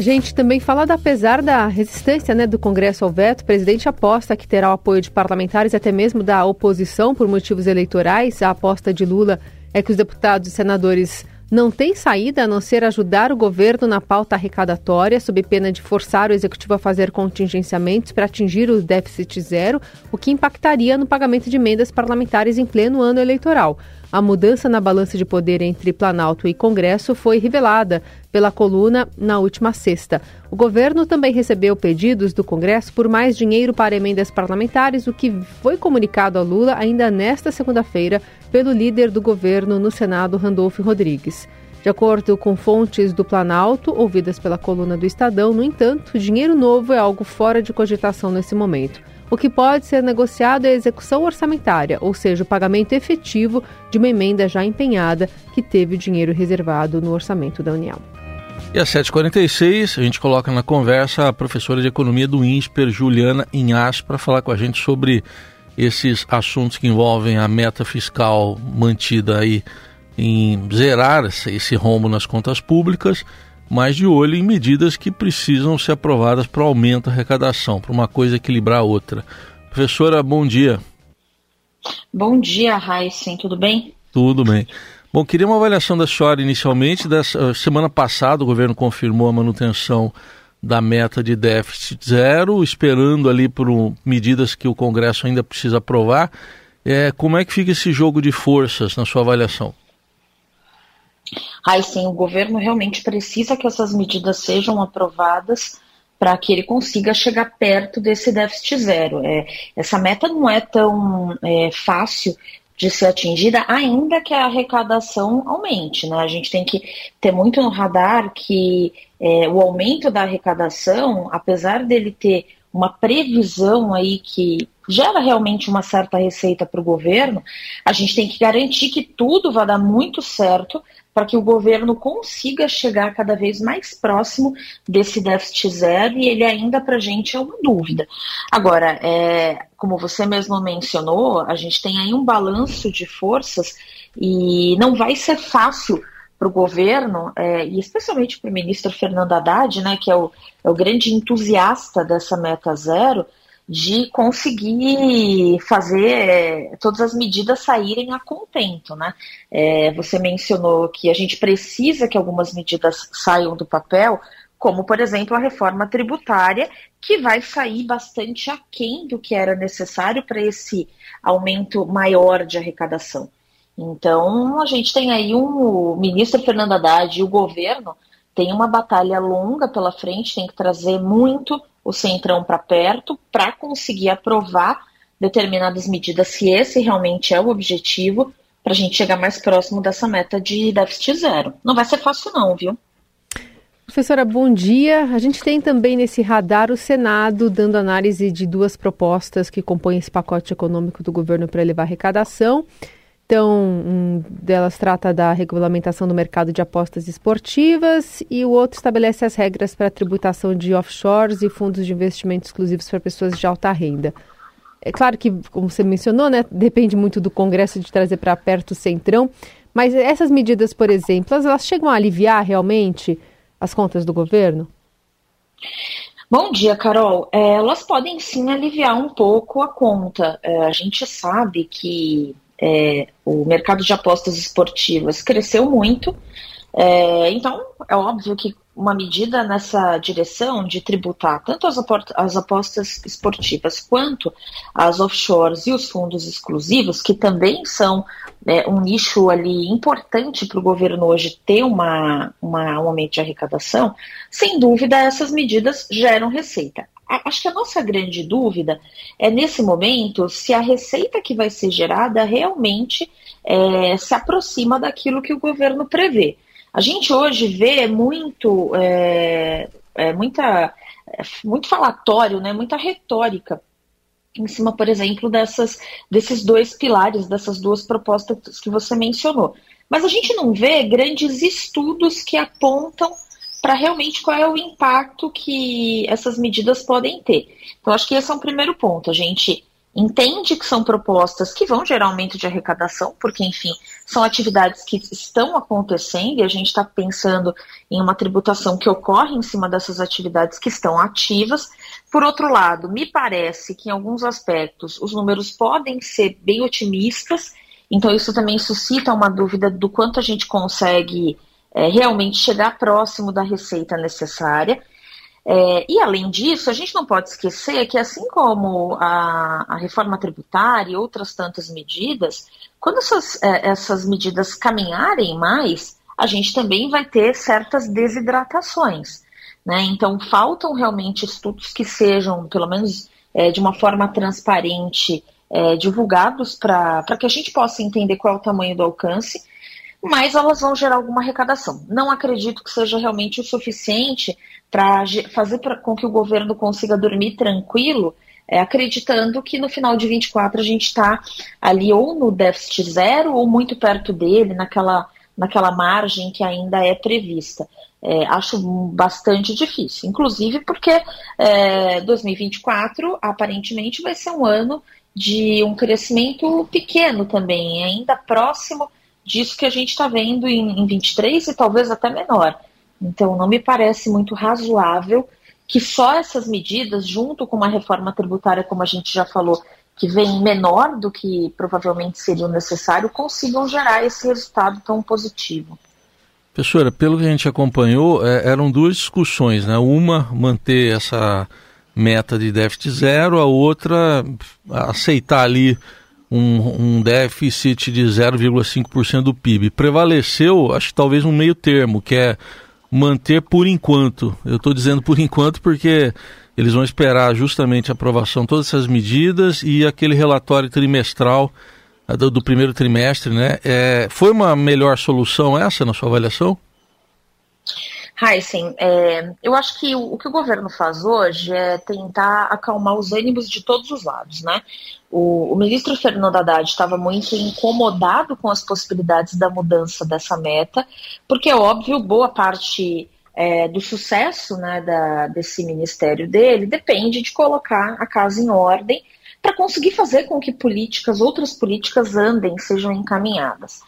A gente também fala da apesar da resistência né, do Congresso ao veto, o presidente aposta que terá o apoio de parlamentares até mesmo da oposição por motivos eleitorais. A aposta de Lula é que os deputados e senadores não têm saída a não ser ajudar o governo na pauta arrecadatória, sob pena de forçar o executivo a fazer contingenciamentos para atingir o déficit zero, o que impactaria no pagamento de emendas parlamentares em pleno ano eleitoral. A mudança na balança de poder entre Planalto e Congresso foi revelada pela coluna na última sexta. O governo também recebeu pedidos do Congresso por mais dinheiro para emendas parlamentares, o que foi comunicado a Lula ainda nesta segunda-feira pelo líder do governo no Senado, Randolfo Rodrigues. De acordo com fontes do Planalto, ouvidas pela coluna do Estadão, no entanto, dinheiro novo é algo fora de cogitação nesse momento. O que pode ser negociado é a execução orçamentária, ou seja, o pagamento efetivo de uma emenda já empenhada que teve o dinheiro reservado no orçamento da União. E às 7h46, a gente coloca na conversa a professora de economia do INSPER, Juliana Inhas, para falar com a gente sobre esses assuntos que envolvem a meta fiscal mantida aí em zerar esse rombo nas contas públicas mas de olho em medidas que precisam ser aprovadas para aumento da arrecadação, para uma coisa equilibrar a outra. Professora, bom dia. Bom dia, Heisen, tudo bem? Tudo bem. Bom, queria uma avaliação da senhora inicialmente. Dessa, semana passada o governo confirmou a manutenção da meta de déficit zero, esperando ali por um, medidas que o Congresso ainda precisa aprovar. É, como é que fica esse jogo de forças na sua avaliação? Aí sim, o governo realmente precisa que essas medidas sejam aprovadas para que ele consiga chegar perto desse déficit zero. É, essa meta não é tão é, fácil de ser atingida, ainda que a arrecadação aumente. Né? A gente tem que ter muito no radar que é, o aumento da arrecadação, apesar dele ter uma previsão aí que gera realmente uma certa receita para o governo, a gente tem que garantir que tudo vai dar muito certo para que o governo consiga chegar cada vez mais próximo desse déficit zero e ele ainda para a gente é uma dúvida. Agora, é, como você mesmo mencionou, a gente tem aí um balanço de forças e não vai ser fácil para o governo, é, e especialmente para o ministro Fernando Haddad, né, que é o, é o grande entusiasta dessa meta zero, de conseguir fazer é, todas as medidas saírem a contento. Né? É, você mencionou que a gente precisa que algumas medidas saiam do papel, como, por exemplo, a reforma tributária, que vai sair bastante aquém do que era necessário para esse aumento maior de arrecadação. Então, a gente tem aí um, o ministro Fernando Haddad e o governo tem uma batalha longa pela frente, tem que trazer muito o Centrão para perto para conseguir aprovar determinadas medidas, se esse realmente é o objetivo, para a gente chegar mais próximo dessa meta de déficit zero. Não vai ser fácil, não, viu? Professora, bom dia. A gente tem também nesse radar o Senado dando análise de duas propostas que compõem esse pacote econômico do governo para elevar a arrecadação. Então, um delas trata da regulamentação do mercado de apostas esportivas e o outro estabelece as regras para a tributação de offshores e fundos de investimento exclusivos para pessoas de alta renda. É claro que, como você mencionou, né, depende muito do Congresso de trazer para perto o centrão, mas essas medidas, por exemplo, elas chegam a aliviar realmente as contas do governo? Bom dia, Carol. É, elas podem sim aliviar um pouco a conta. É, a gente sabe que é, o mercado de apostas esportivas cresceu muito. É, então, é óbvio que uma medida nessa direção de tributar tanto as, as apostas esportivas quanto as offshores e os fundos exclusivos, que também são é, um nicho ali importante para o governo hoje ter uma, uma, um aumento de arrecadação, sem dúvida essas medidas geram receita acho que a nossa grande dúvida é nesse momento se a receita que vai ser gerada realmente é, se aproxima daquilo que o governo prevê. A gente hoje vê muito, é, é, muita, é, muito falatório, né, muita retórica em cima, por exemplo, dessas, desses dois pilares, dessas duas propostas que você mencionou. Mas a gente não vê grandes estudos que apontam para realmente qual é o impacto que essas medidas podem ter. Então, acho que esse é um primeiro ponto, a gente entende que são propostas que vão gerar aumento de arrecadação, porque, enfim, são atividades que estão acontecendo e a gente está pensando em uma tributação que ocorre em cima dessas atividades que estão ativas. Por outro lado, me parece que em alguns aspectos os números podem ser bem otimistas, então isso também suscita uma dúvida do quanto a gente consegue é, realmente chegar próximo da receita necessária. É, e além disso, a gente não pode esquecer que, assim como a, a reforma tributária e outras tantas medidas, quando essas, é, essas medidas caminharem mais, a gente também vai ter certas desidratações. Né? Então, faltam realmente estudos que sejam, pelo menos é, de uma forma transparente, é, divulgados para que a gente possa entender qual é o tamanho do alcance mas elas vão gerar alguma arrecadação. Não acredito que seja realmente o suficiente para fazer pra, com que o governo consiga dormir tranquilo, é, acreditando que no final de 24 a gente está ali ou no déficit zero ou muito perto dele, naquela, naquela margem que ainda é prevista. É, acho bastante difícil, inclusive porque é, 2024 aparentemente vai ser um ano de um crescimento pequeno também, ainda próximo disso que a gente está vendo em, em 23 e talvez até menor. Então, não me parece muito razoável que só essas medidas, junto com uma reforma tributária, como a gente já falou, que vem menor do que provavelmente seria necessário, consigam gerar esse resultado tão positivo. Professora, pelo que a gente acompanhou, é, eram duas discussões, né? Uma, manter essa meta de déficit zero, a outra, aceitar ali um, um déficit de 0,5% do PIB. Prevaleceu, acho que talvez um meio termo, que é manter por enquanto. Eu estou dizendo por enquanto porque eles vão esperar justamente a aprovação de todas essas medidas e aquele relatório trimestral do, do primeiro trimestre, né? É, foi uma melhor solução essa na sua avaliação? Heisen, é, eu acho que o, o, que o governo faz hoje é tentar acalmar os ânimos de todos os lados, né? O, o ministro Fernando Haddad estava muito incomodado com as possibilidades da mudança dessa meta, porque é óbvio, boa parte é, do sucesso né, da, desse ministério dele depende de colocar a casa em ordem para conseguir fazer com que políticas, outras políticas andem, sejam encaminhadas.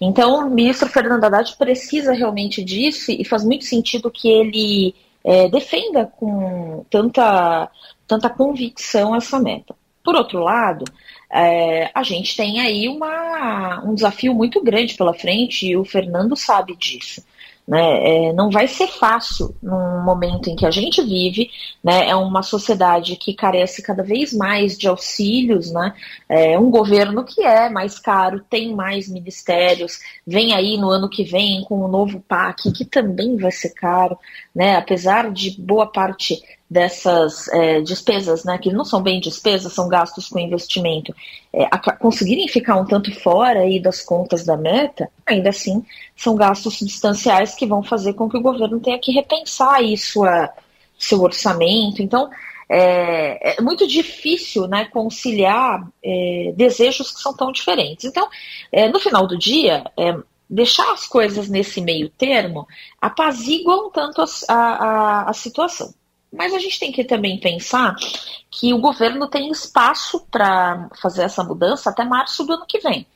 Então, o ministro Fernando Haddad precisa realmente disso e faz muito sentido que ele é, defenda com tanta, tanta convicção essa meta. Por outro lado, é, a gente tem aí uma, um desafio muito grande pela frente e o Fernando sabe disso. Né? É, não vai ser fácil num momento em que a gente vive, né? é uma sociedade que carece cada vez mais de auxílios, né? é um governo que é mais caro, tem mais ministérios, vem aí no ano que vem com o novo PAC, que também vai ser caro, né? apesar de boa parte dessas é, despesas, né, que não são bem despesas, são gastos com investimento, é, conseguirem ficar um tanto fora aí das contas da meta, ainda assim são gastos substanciais que vão fazer com que o governo tenha que repensar sua, seu orçamento. Então, é, é muito difícil né, conciliar é, desejos que são tão diferentes. Então, é, no final do dia, é, deixar as coisas nesse meio termo apazigua um tanto a, a, a situação. Mas a gente tem que também pensar que o governo tem espaço para fazer essa mudança até março do ano que vem.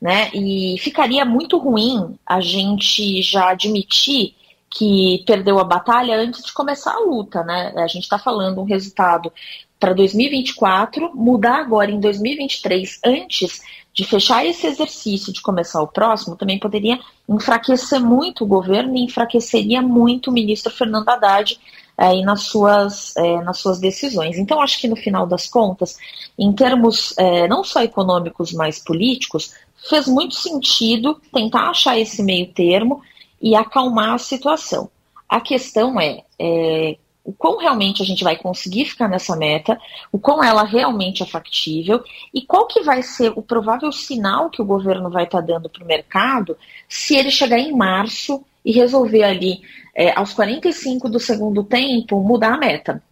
Né? E ficaria muito ruim a gente já admitir que perdeu a batalha antes de começar a luta. Né? A gente está falando um resultado para 2024, mudar agora em 2023, antes de fechar esse exercício de começar o próximo, também poderia enfraquecer muito o governo e enfraqueceria muito o ministro Fernando Haddad aí nas suas, é, nas suas decisões. Então, acho que no final das contas, em termos é, não só econômicos, mas políticos, fez muito sentido tentar achar esse meio termo e acalmar a situação. A questão é, é o quão realmente a gente vai conseguir ficar nessa meta, o quão ela realmente é factível e qual que vai ser o provável sinal que o governo vai estar tá dando para o mercado se ele chegar em março e resolver ali é, aos 45 do segundo tempo, mudar a meta.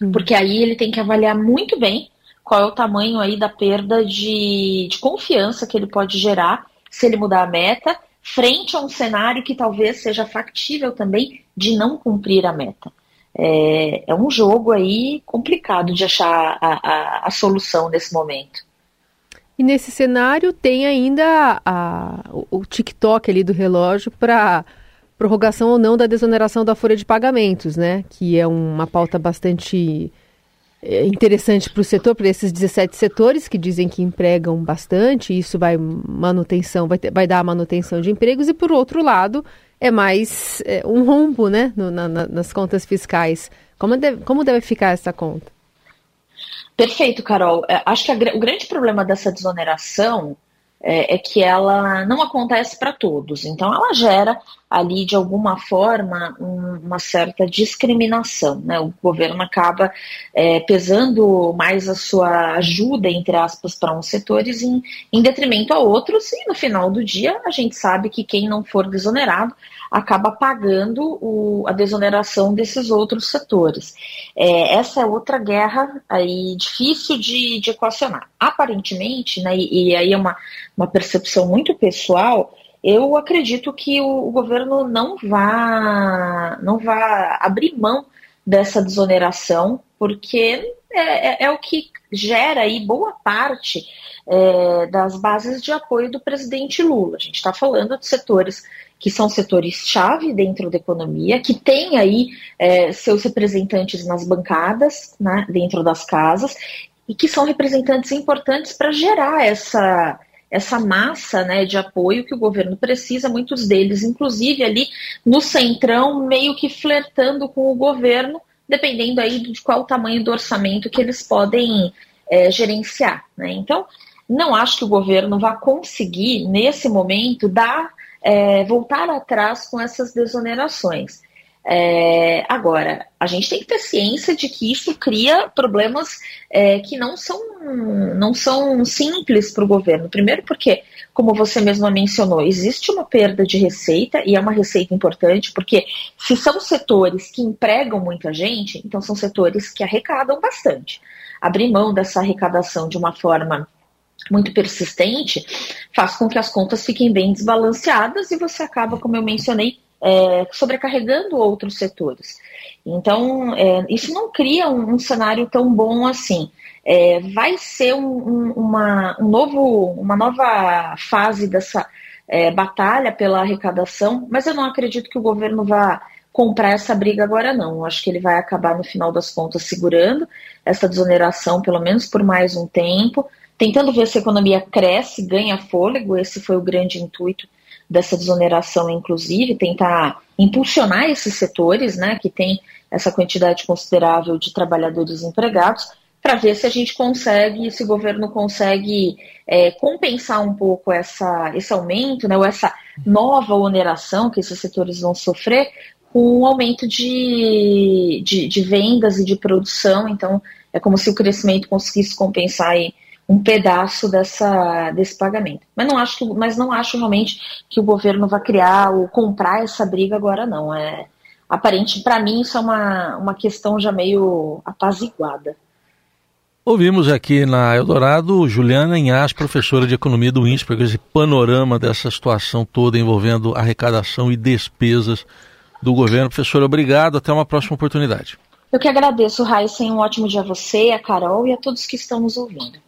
Uhum. Porque aí ele tem que avaliar muito bem qual é o tamanho aí da perda de, de confiança que ele pode gerar se ele mudar a meta, frente a um cenário que talvez seja factível também de não cumprir a meta. É, é um jogo aí complicado de achar a, a, a solução nesse momento. E nesse cenário tem ainda a, o TikTok ali do relógio para prorrogação ou não da desoneração da folha de pagamentos, né? Que é uma pauta bastante é, interessante para o setor, para esses 17 setores que dizem que empregam bastante, isso vai manutenção, vai, ter, vai dar manutenção de empregos, e por outro lado, é mais é, um rombo né, no, na, nas contas fiscais. Como deve, como deve ficar essa conta? Perfeito, Carol. É, acho que a, o grande problema dessa desoneração é, é que ela não acontece para todos. Então, ela gera ali, de alguma forma, um, uma certa discriminação. Né? O governo acaba é, pesando mais a sua ajuda, entre aspas, para uns setores em, em detrimento a outros, e no final do dia, a gente sabe que quem não for desonerado acaba pagando o, a desoneração desses outros setores. É, essa é outra guerra aí difícil de, de equacionar. Aparentemente, né, e, e aí é uma, uma percepção muito pessoal, eu acredito que o, o governo não vá, não vá abrir mão dessa desoneração, porque é, é, é, o que gera aí boa parte é, das bases de apoio do presidente Lula. A gente está falando de setores que são setores-chave dentro da economia, que têm aí é, seus representantes nas bancadas, né, dentro das casas, e que são representantes importantes para gerar essa, essa massa né, de apoio que o governo precisa, muitos deles, inclusive ali no centrão, meio que flertando com o governo, dependendo aí de qual o tamanho do orçamento que eles podem é, gerenciar. Né? Então, não acho que o governo vá conseguir, nesse momento, dar é, voltar atrás com essas desonerações. É, agora, a gente tem que ter ciência de que isso cria problemas é, que não são, não são simples para o governo. Primeiro, porque, como você mesma mencionou, existe uma perda de receita e é uma receita importante, porque se são setores que empregam muita gente, então são setores que arrecadam bastante. Abrir mão dessa arrecadação de uma forma muito persistente, faz com que as contas fiquem bem desbalanceadas e você acaba, como eu mencionei, é, sobrecarregando outros setores. Então, é, isso não cria um, um, cenário tão bom assim. É, vai ser um, um, uma, um novo, uma nova fase dessa é, batalha pela arrecadação, mas eu não acredito que o governo vá comprar essa briga agora não. Eu acho que ele vai acabar no final das contas segurando essa desoneração, pelo menos por mais um tempo, tentando ver se a economia cresce, ganha fôlego, esse foi o grande intuito dessa desoneração, inclusive, tentar impulsionar esses setores, né, que tem essa quantidade considerável de trabalhadores empregados, para ver se a gente consegue, se o governo consegue é, compensar um pouco essa, esse aumento, né, ou essa nova oneração que esses setores vão sofrer, com um aumento de, de, de vendas e de produção. Então, é como se o crescimento conseguisse compensar aí um pedaço dessa, desse pagamento. Mas não acho, que, mas não acho realmente que o governo vai criar ou comprar essa briga agora, não. É aparente, para mim, isso é uma, uma questão já meio apaziguada. Ouvimos aqui na Eldorado Juliana Inhas, professora de economia do INSPER, esse panorama dessa situação toda envolvendo arrecadação e despesas do governo. Professora, obrigado. Até uma próxima oportunidade. Eu que agradeço, Raíssa. Um ótimo dia a você, a Carol e a todos que estão nos ouvindo.